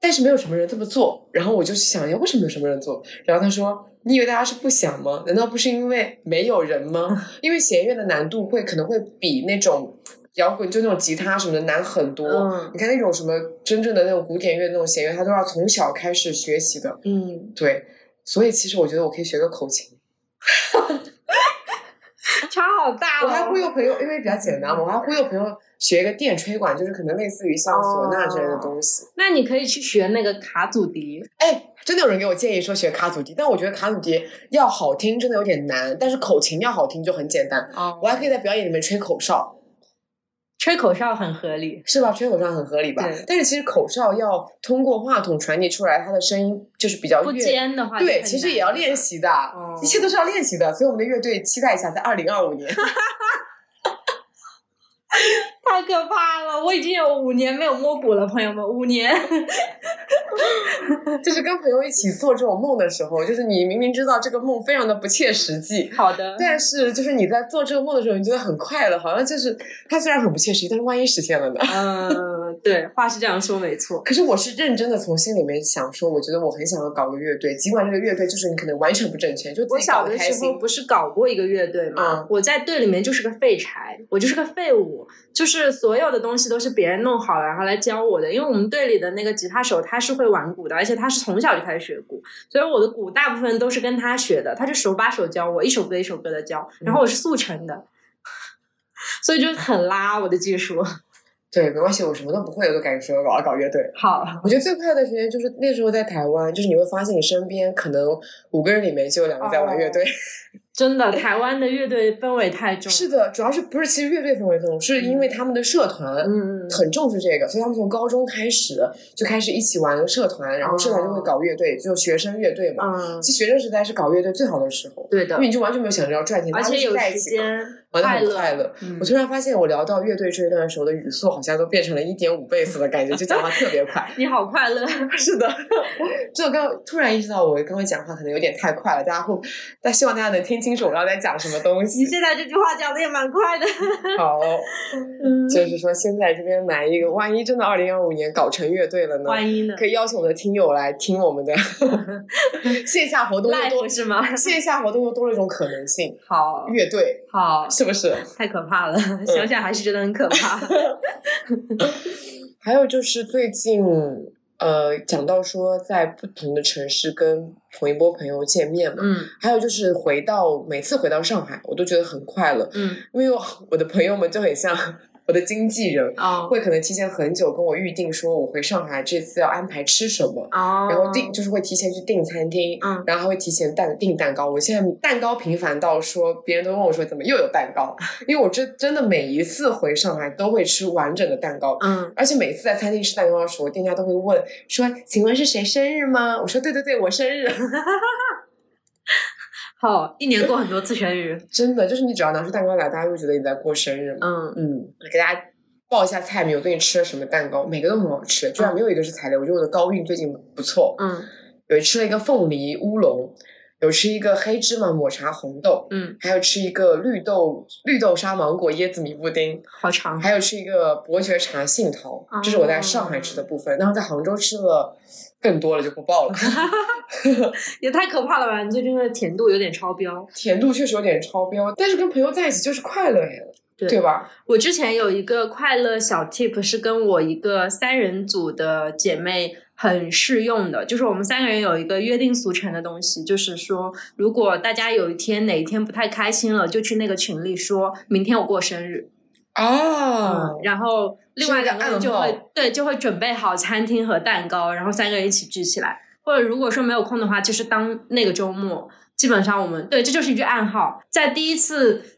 但是没有什么人这么做，然后我就想要为什么有什么人做，然后他说，你以为大家是不想吗？难道不是因为没有人吗？因为弦乐的难度会可能会比那种。摇滚就那种吉他什么的难很多，你看那种什么真正的那种古典乐那种弦乐，它都要从小开始学习的。嗯，对，所以其实我觉得我可以学个口琴，差好大。我还忽悠朋友，因为比较简单嘛，我还忽悠朋友学一个电吹管，就是可能类似于像唢呐之类的东西。那你可以去学那个卡祖笛。哎，真的有人给我建议说学卡祖笛，但我觉得卡祖笛要好听真的有点难，但是口琴要好听就很简单。哦，我还可以在表演里面吹口哨。吹口哨很合理，是吧？吹口哨很合理吧？但是其实口哨要通过话筒传递出来，它的声音就是比较不尖的话，对，其实也要练习的，一切都是要练习的。所以我们的乐队期待一下，在二零二五年。太可怕了！我已经有五年没有摸骨了，朋友们，五年。就是跟朋友一起做这种梦的时候，就是你明明知道这个梦非常的不切实际，好的，但是就是你在做这个梦的时候，你觉得很快乐，好像就是它虽然很不切实际，但是万一实现了呢？嗯，对，话是这样说没错。可是我是认真的从心里面想说，我觉得我很想要搞个乐队，尽管这个乐队就是你可能完全不挣钱，就我小的时候不是搞过一个乐队吗？我在队里面就是个废柴，我就是个废物，就是。所有的东西都是别人弄好了，然后来教我的。因为我们队里的那个吉他手他是会玩鼓的，而且他是从小就开始学鼓，所以我的鼓大部分都是跟他学的。他就手把手教我，一首歌一首歌的教。然后我是速成的，所以就很拉我的技术。对，没关系，我什么都不会，我都敢说我要搞乐队。好，我觉得最快乐的时间就是那时候在台湾，就是你会发现你身边可能五个人里面就有两个在玩乐队。真的，台湾的乐队氛围太重。是的，主要是不是其实乐队氛围重，是因为他们的社团嗯很重视这个，所以他们从高中开始就开始一起玩社团，然后社团就会搞乐队，就学生乐队嘛。嗯，其实学生时代是搞乐队最好的时候。对的，因为你就完全没有想着要赚钱，而且有时间。玩的很快乐，我突然发现我聊到乐队这一段的时候的语速好像都变成了一点五倍速的感觉，就讲话特别快。你好快乐，是的。就我刚突然意识到，我刚刚讲话可能有点太快了，大家会，但希望大家能听清楚我刚才在讲什么东西。你现在这句话讲的也蛮快的。好，就是说现在这边来一个，万一真的二零二五年搞成乐队了呢？万一呢？可以邀请我的听友来听我们的线下活动又多是吗？线下活动又多了一种可能性。好，乐队好，是不是？太可。怕了，想想还是觉得很可怕。还有就是最近，呃，讲到说在不同的城市跟同一波朋友见面嘛，嗯，还有就是回到每次回到上海，我都觉得很快乐，嗯，因为我的朋友们就很像。我的经纪人会可能提前很久跟我预定，说我回上海这次要安排吃什么，然后订就是会提前去订餐厅，然后还会提前蛋订蛋糕。我现在蛋糕频繁到说，别人都问我说怎么又有蛋糕？因为我这真的每一次回上海都会吃完整的蛋糕，嗯，而且每次在餐厅吃蛋糕的时候，店家都会问说，请问是谁生日吗？我说对对对，我生日。好，一年过很多次生日，真的就是你只要拿出蛋糕来，大家会觉得你在过生日。嗯嗯，给大家报一下菜名，我最近吃了什么蛋糕，每个都很好吃，居然没有一个是踩雷。我觉得我的高运最近不错。嗯，有吃了一个凤梨乌龙，有吃一个黑芝麻抹茶红豆，嗯，还有吃一个绿豆绿豆沙芒果椰子米布丁，好长。还有吃一个伯爵茶杏桃，这是我在上海吃的部分，然后在杭州吃了。更多了就不报了 也太可怕了吧！你最近的甜度有点超标，甜度确实有点超标，但是跟朋友在一起就是快乐呀，对吧？我之前有一个快乐小 tip 是跟我一个三人组的姐妹很适用的，就是我们三个人有一个约定俗成的东西，就是说如果大家有一天哪一天不太开心了，就去那个群里说明天我过生日。哦，然后另外两个人就会对，就会准备好餐厅和蛋糕，然后三个人一起聚起来。或者如果说没有空的话，就是当那个周末，基本上我们对，这就是一句暗号。在第一次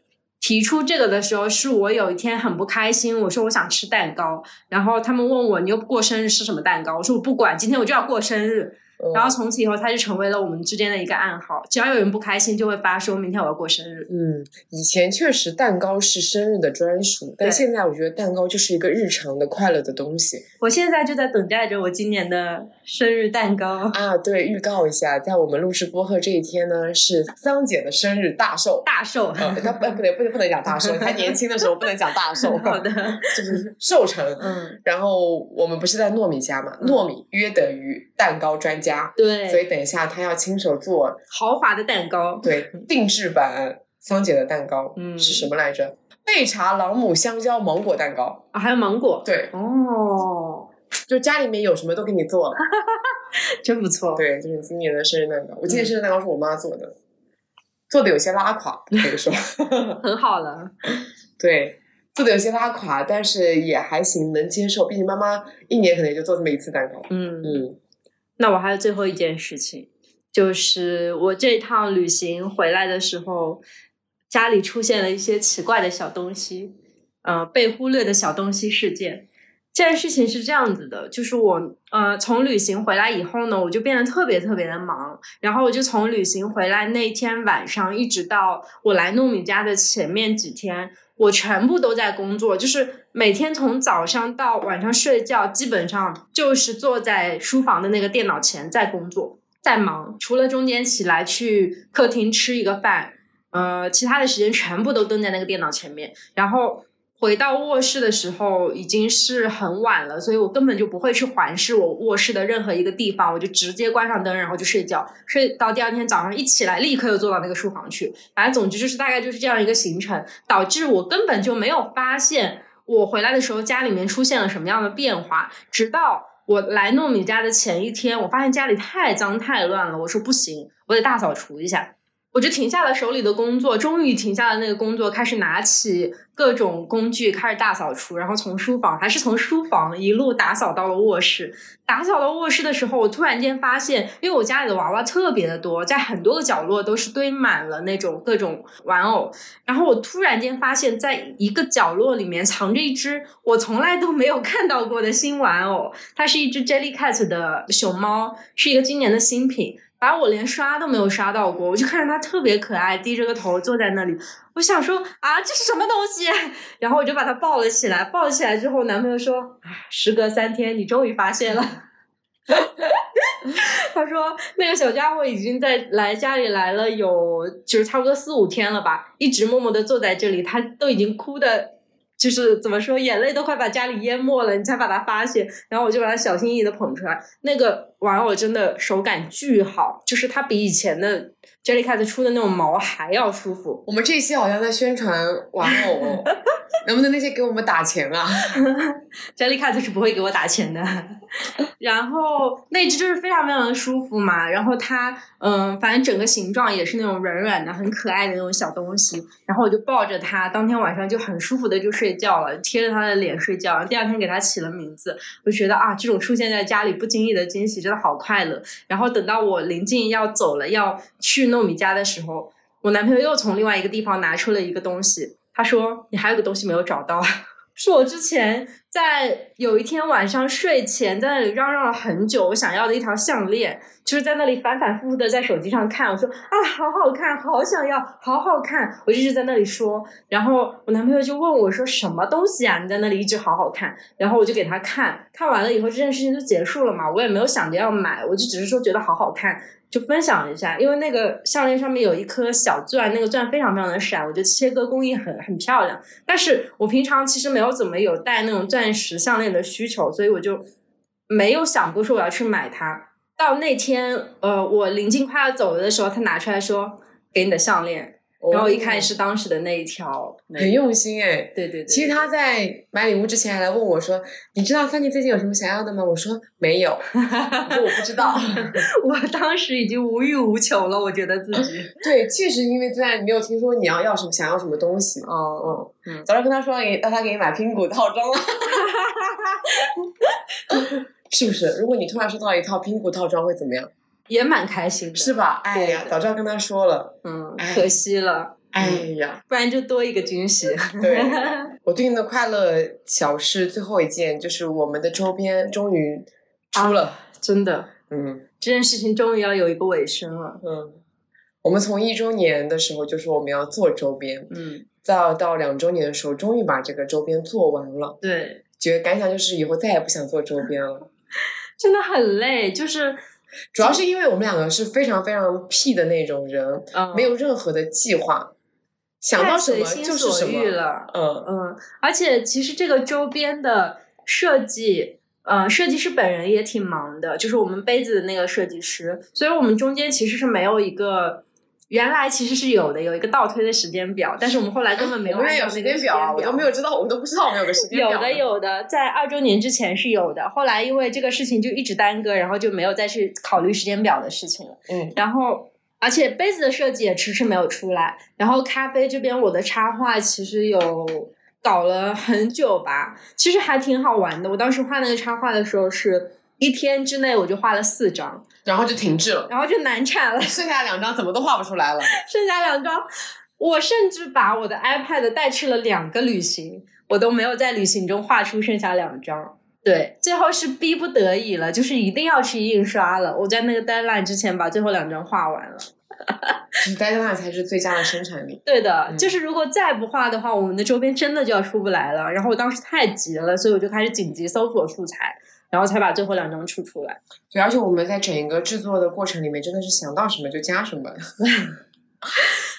提出这个的时候，是我有一天很不开心，我说我想吃蛋糕，然后他们问我你又不过生日吃什么蛋糕？我说我不管，今天我就要过生日。然后从此以后，它就成为了我们之间的一个暗号。只要有人不开心，就会发说明天我要过生日。嗯，以前确实蛋糕是生日的专属，但现在我觉得蛋糕就是一个日常的快乐的东西。我现在就在等待着我今年的生日蛋糕啊！对，预告一下，在我们录制播客这一天呢，是桑姐的生日大寿。大寿，她不不能不能不能讲大寿，她年轻的时候不能讲大 寿。好的，就是寿辰。嗯，然后我们不是在糯米家嘛？糯米约等于蛋糕专家。对，所以等一下他要亲手做豪华的蛋糕，对，定制版桑姐的蛋糕，嗯，是什么来着？贝茶朗姆香蕉芒果蛋糕啊，还有芒果，对，哦，就家里面有什么都给你做了，真不错。对，就是今年的生日蛋糕，我今年生日蛋糕是我妈做的，做的有些拉垮，可以说 很好了。对，做的有些拉垮，但是也还行，能接受。毕竟妈妈一年可能也就做这么一次蛋糕，嗯嗯。那我还有最后一件事情，就是我这趟旅行回来的时候，家里出现了一些奇怪的小东西，呃，被忽略的小东西事件。这件事情是这样子的，就是我呃从旅行回来以后呢，我就变得特别特别的忙，然后我就从旅行回来那天晚上，一直到我来糯米家的前面几天。我全部都在工作，就是每天从早上到晚上睡觉，基本上就是坐在书房的那个电脑前在工作，在忙。除了中间起来去客厅吃一个饭，呃，其他的时间全部都蹲在那个电脑前面，然后。回到卧室的时候已经是很晚了，所以我根本就不会去环视我卧室的任何一个地方，我就直接关上灯，然后就睡觉，睡到第二天早上一起来，立刻又坐到那个书房去。反正总之就是大概就是这样一个行程，导致我根本就没有发现我回来的时候家里面出现了什么样的变化。直到我来糯米家的前一天，我发现家里太脏太乱了，我说不行，我得大扫除一下。我就停下了手里的工作，终于停下了那个工作，开始拿起各种工具开始大扫除，然后从书房还是从书房一路打扫到了卧室。打扫到卧室的时候，我突然间发现，因为我家里的娃娃特别的多，在很多个角落都是堆满了那种各种玩偶。然后我突然间发现，在一个角落里面藏着一只我从来都没有看到过的新玩偶，它是一只 Jellycat 的熊猫，是一个今年的新品。反正我连刷都没有刷到过，我就看着它特别可爱，低着个头坐在那里。我想说啊，这是什么东西？然后我就把它抱了起来。抱起来之后，男朋友说：“啊，时隔三天，你终于发现了。”他说：“那个小家伙已经在来家里来了有，就是差不多四五天了吧，一直默默的坐在这里，他都已经哭的。”就是怎么说，眼泪都快把家里淹没了，你才把它发现。然后我就把它小心翼翼的捧出来。那个玩偶真的手感巨好，就是它比以前的 Jellycat 出的那种毛还要舒服。我们这期好像在宣传玩偶，能不能那些给我们打钱啊？Jellycat 是不会给我打钱的。然后那只就是非常非常的舒服嘛。然后它嗯，反正整个形状也是那种软软的、很可爱的那种小东西。然后我就抱着它，当天晚上就很舒服的就睡。觉了，贴着它的脸睡觉。第二天给它起了名字，我觉得啊，这种出现在家里不经意的惊喜真的好快乐。然后等到我临近要走了，要去糯米家的时候，我男朋友又从另外一个地方拿出了一个东西，他说：“你还有个东西没有找到。”是我之前在有一天晚上睡前在那里嚷嚷了很久，我想要的一条项链，就是在那里反反复复的在手机上看，我说啊，好好看，好想要，好好看，我一直在那里说，然后我男朋友就问我说什么东西啊？你在那里一直好好看，然后我就给他看，看完了以后这件事情就结束了嘛，我也没有想着要买，我就只是说觉得好好看。就分享一下，因为那个项链上面有一颗小钻，那个钻非常非常的闪，我觉得切割工艺很很漂亮。但是我平常其实没有怎么有戴那种钻石项链的需求，所以我就没有想过说我要去买它。到那天，呃，我临近快要走了的时候，他拿出来说：“给你的项链。”然后一看是当时的那一条，很用心哎。对对对。其实他在买礼物之前还来问我说：“你知道三弟最近有什么想要的吗？”我说：“没有。”我说：“我不知道。”我当时已经无欲无求了，我觉得自己。对，确实因为在没有听说你要要什么，想要什么东西。哦嗯。早上跟他说给让他给你买拼骨套装了。是不是？如果你突然收到一套拼骨套装会怎么样？也蛮开心的，是吧？哎呀，早知道跟他说了，嗯，可惜了，哎呀，不然就多一个惊喜。对，我最近的快乐小事最后一件就是我们的周边终于出了，真的，嗯，这件事情终于要有一个尾声了，嗯，我们从一周年的时候就说我们要做周边，嗯，再到两周年的时候，终于把这个周边做完了，对，觉得感想就是以后再也不想做周边了，真的很累，就是。主要是因为我们两个是非常非常屁的那种人，没有任何的计划，想到什么就是什么了。嗯嗯，而且其实这个周边的设计，呃，设计师本人也挺忙的，就是我们杯子的那个设计师，所以我们中间其实是没有一个。原来其实是有的，有一个倒推的时间表，但是我们后来根本没有。我们有时间表，我都没有知道，我们都不知道我们有个时间表。有的，有的，在二周年之前是有的，后来因为这个事情就一直耽搁，然后就没有再去考虑时间表的事情了。嗯，然后而且杯子的设计也迟迟没有出来，然后咖啡这边我的插画其实有搞了很久吧，其实还挺好玩的。我当时画那个插画的时候是。一天之内我就画了四张，然后就停滞了，然后就难产了，剩下两张怎么都画不出来了。剩下两张，我甚至把我的 iPad 带去了两个旅行，我都没有在旅行中画出剩下两张。对，最后是逼不得已了，就是一定要去印刷了。我在那个 deadline 之前把最后两张画完了。deadline 才是最佳的生产力。对的，就是如果再不画的话，我们的周边真的就要出不来了。然后我当时太急了，所以我就开始紧急搜索素材。然后才把最后两张出出来。对，而且我们在整一个制作的过程里面，真的是想到什么就加什么。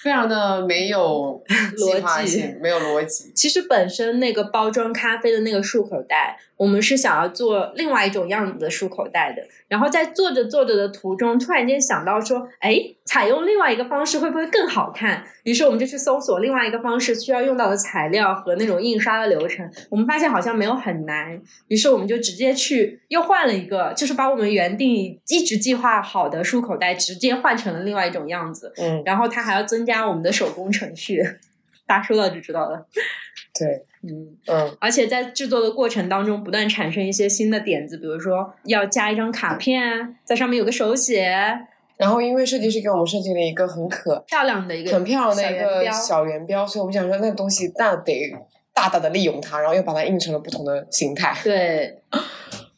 非常的没有 逻辑，没有逻辑。其实本身那个包装咖啡的那个漱口袋，我们是想要做另外一种样子的漱口袋的。然后在做着做着的途中，突然间想到说，哎，采用另外一个方式会不会更好看？于是我们就去搜索另外一个方式需要用到的材料和那种印刷的流程。我们发现好像没有很难，于是我们就直接去又换了一个，就是把我们原定一直计划好的漱口袋直接换成了另外一种样子。嗯，然后它还要增加我们的手工程序，大家说到就知道了。对，嗯嗯，而且在制作的过程当中，不断产生一些新的点子，比如说要加一张卡片，在上面有个手写。然后因为设计师给我们设计了一个很可漂亮的一个很漂亮的一个小圆标，所以我们想说那个东西那得大大的利用它，然后又把它印成了不同的形态。对，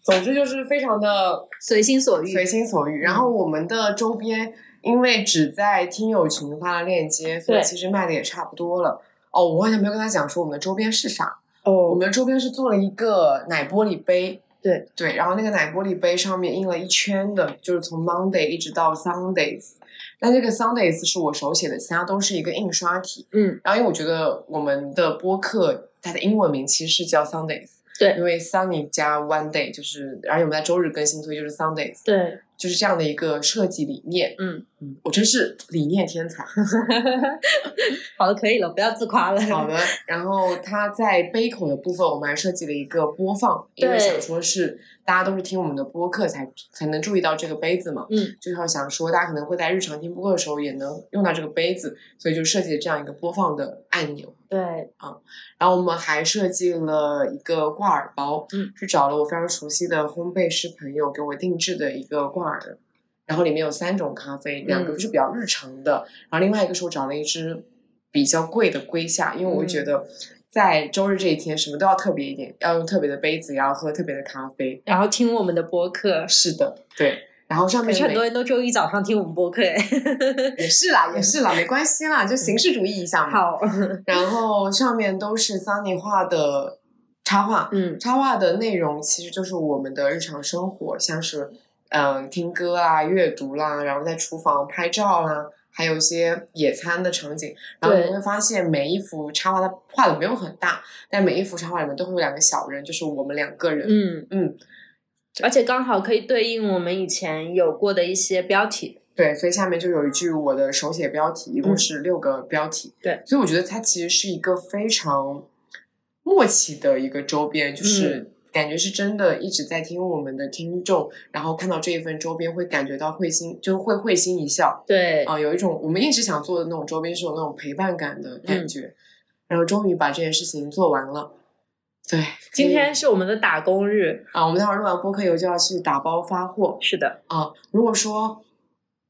总之就是非常的随心所欲，随心所欲。然后我们的周边。因为只在听友群发了链接，所以其实卖的也差不多了。哦，我好像没有跟他讲说我们的周边是啥。哦，我们的周边是做了一个奶玻璃杯。对对，然后那个奶玻璃杯上面印了一圈的，就是从 Monday 一直到 Sundays。那这个 Sundays 是我手写的，其他都是一个印刷体。嗯，然后因为我觉得我们的播客它的英文名其实是叫 Sundays。对，因为 Sunny 加 One Day 就是，而且我们在周日更新，所以就是 Sundays。对。就是这样的一个设计理念，嗯嗯，我真是理念天才。好了，可以了，不要自夸了。好的，然后它在杯口的部分，我们还设计了一个播放，因为想说是。大家都是听我们的播客才才能注意到这个杯子嘛，嗯，就是想说大家可能会在日常听播客的时候也能用到这个杯子，所以就设计了这样一个播放的按钮。对，啊，然后我们还设计了一个挂耳包，嗯，是找了我非常熟悉的烘焙师朋友给我定制的一个挂耳，然后里面有三种咖啡，两个是比较日常的，然后另外一个是我找了一支比较贵的龟下，因为我觉得。在周日这一天，什么都要特别一点，要用特别的杯子，也要喝特别的咖啡，然后听我们的播客。是的，对。然后上面很多人都周一早上听我们播客，哎，也是啦，也是啦，没关系啦，就形式主义一下嘛。好。然后上面都是 Sunny 画的插画，嗯，插画的内容其实就是我们的日常生活，像是嗯听歌啊、阅读啦，然后在厨房拍照啦。还有一些野餐的场景，然后你会发现每一幅插画它画的没有很大，但每一幅插画里面都会有两个小人，就是我们两个人。嗯嗯，而且刚好可以对应我们以前有过的一些标题。对，所以下面就有一句我的手写标题，一共是六个标题。对，所以我觉得它其实是一个非常默契的一个周边，就是。感觉是真的一直在听我们的听众，然后看到这一份周边会感觉到会心，就会会心一笑。对，啊，有一种我们一直想做的那种周边，是有那种陪伴感的感觉。然后终于把这件事情做完了。对，今天是我们的打工日啊，我们待会儿录完播客以后就要去打包发货。是的，啊，如果说，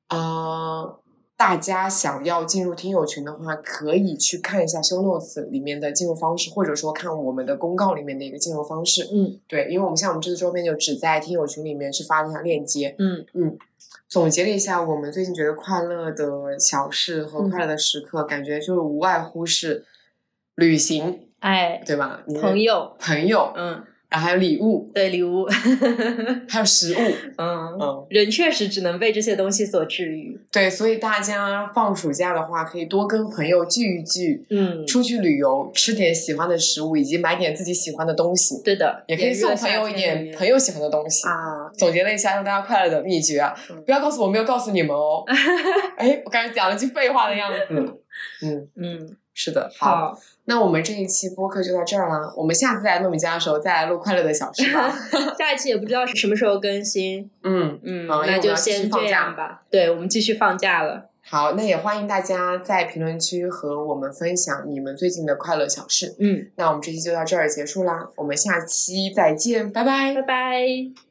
呃。大家想要进入听友群的话，可以去看一下 show notes 里面的进入方式，或者说看我们的公告里面的一个进入方式。嗯，对，因为我们像我们这次周边就只在听友群里面去发了一下链接。嗯嗯，总结了一下我们最近觉得快乐的小事和快乐的时刻，感觉就是无外乎是旅行，哎，对吧？朋友，朋友，嗯。然后还有礼物，对礼物，还有食物，嗯嗯，人确实只能被这些东西所治愈。对，所以大家放暑假的话，可以多跟朋友聚一聚，嗯，出去旅游，吃点喜欢的食物，以及买点自己喜欢的东西。对的，也可以送朋友一点朋友喜欢的东西啊。总结了一下让大家快乐的秘诀啊，不要告诉我没有告诉你们哦。哎，我感觉讲了句废话的样子。嗯嗯，是的，好。那我们这一期播客就到这儿了。我们下次来糯米家的时候再来录快乐的小事吧。下一期也不知道是什么时候更新。嗯嗯，那就先这样吧。对，我们继续放假了。好，那也欢迎大家在评论区和我们分享你们最近的快乐小事。嗯，那我们这期就到这儿结束啦。我们下期再见，拜拜，拜拜。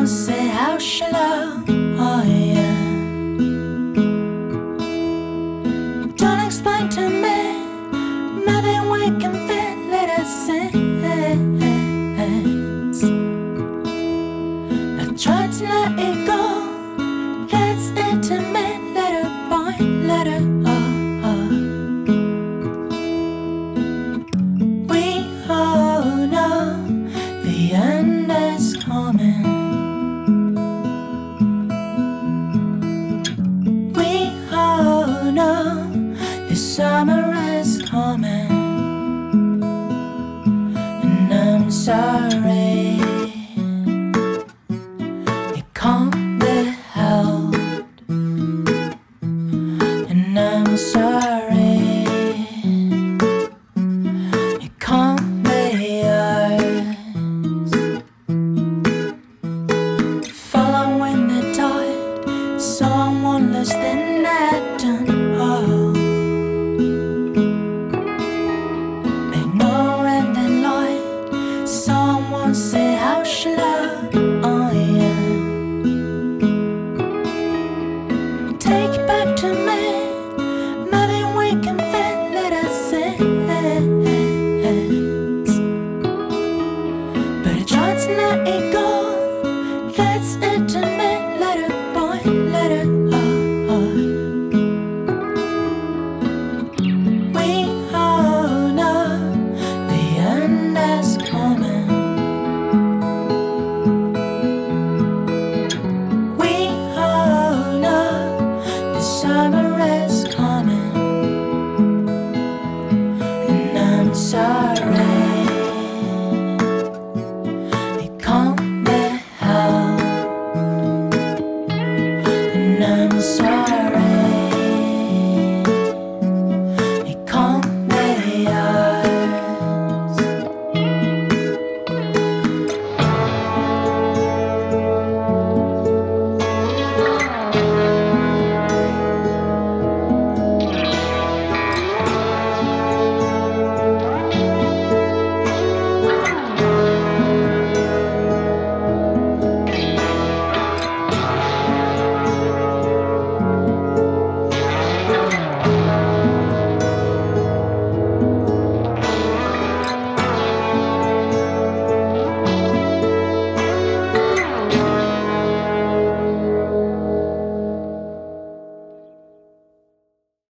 won't say how she loved. Sorry